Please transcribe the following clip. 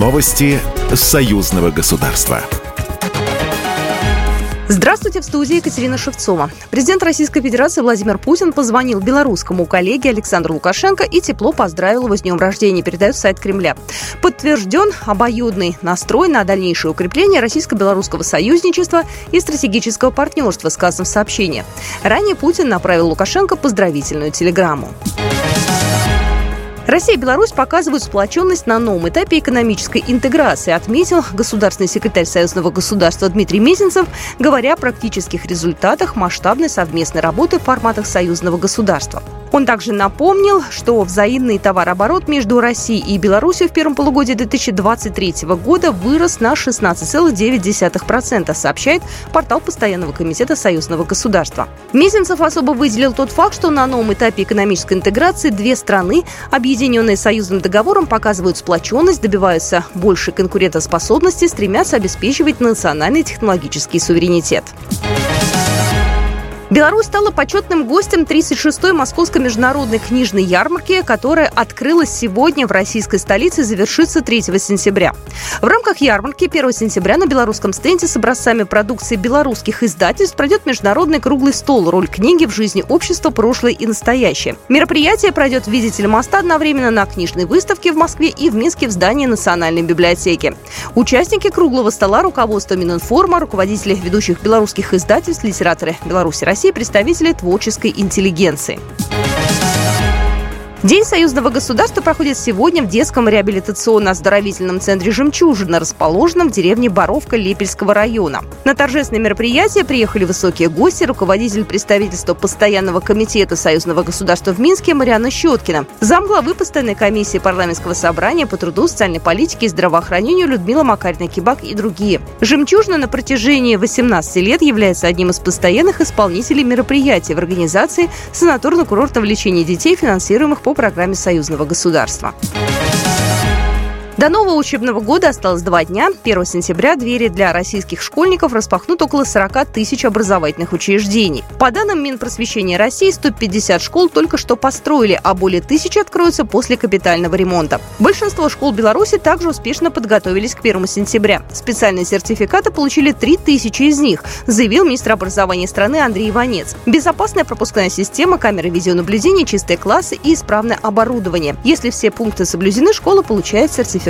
Новости союзного государства. Здравствуйте, в студии Екатерина Шевцова. Президент Российской Федерации Владимир Путин позвонил белорусскому коллеге Александру Лукашенко и тепло поздравил его с днем рождения, передает сайт Кремля. Подтвержден обоюдный настрой на дальнейшее укрепление российско-белорусского союзничества и стратегического партнерства, сказано в сообщении. Ранее Путин направил Лукашенко поздравительную телеграмму. Россия и Беларусь показывают сплоченность на новом этапе экономической интеграции, отметил государственный секретарь Союзного государства Дмитрий Мезенцев, говоря о практических результатах масштабной совместной работы в форматах союзного государства. Он также напомнил, что взаимный товарооборот между Россией и Беларусью в первом полугодии 2023 года вырос на 16,9%, сообщает портал Постоянного комитета союзного государства. Мезенцев особо выделил тот факт, что на новом этапе экономической интеграции две страны, объединенные союзным договором, показывают сплоченность, добиваются большей конкурентоспособности, стремятся обеспечивать национальный технологический суверенитет. Беларусь стала почетным гостем 36-й Московской международной книжной ярмарки, которая открылась сегодня в российской столице и завершится 3 сентября. В рамках ярмарки 1 сентября на белорусском стенде с образцами продукции белорусских издательств пройдет международный круглый стол «Роль книги в жизни общества. Прошлое и настоящее». Мероприятие пройдет в виде телемоста одновременно на книжной выставке в Москве и в Минске в здании Национальной библиотеки. Участники круглого стола, руководство Мининформа, руководители ведущих белорусских издательств, литераторы Беларуси России России представители творческой интеллигенции. День союзного государства проходит сегодня в детском реабилитационно-оздоровительном центре «Жемчужина», расположенном в деревне Боровка Лепельского района. На торжественное мероприятие приехали высокие гости, руководитель представительства Постоянного комитета союзного государства в Минске Мариана Щеткина, замглавы Постоянной комиссии парламентского собрания по труду, социальной политике и здравоохранению Людмила Макарина-Кибак и другие. «Жемчужина» на протяжении 18 лет является одним из постоянных исполнителей мероприятий в организации санаторно-курортного лечения детей, финансируемых по по программе союзного государства. До нового учебного года осталось два дня. 1 сентября двери для российских школьников распахнут около 40 тысяч образовательных учреждений. По данным Минпросвещения России, 150 школ только что построили, а более тысячи откроются после капитального ремонта. Большинство школ Беларуси также успешно подготовились к 1 сентября. Специальные сертификаты получили 3 тысячи из них, заявил министр образования страны Андрей Иванец. Безопасная пропускная система, камеры видеонаблюдения, чистые классы и исправное оборудование. Если все пункты соблюдены, школа получает сертификат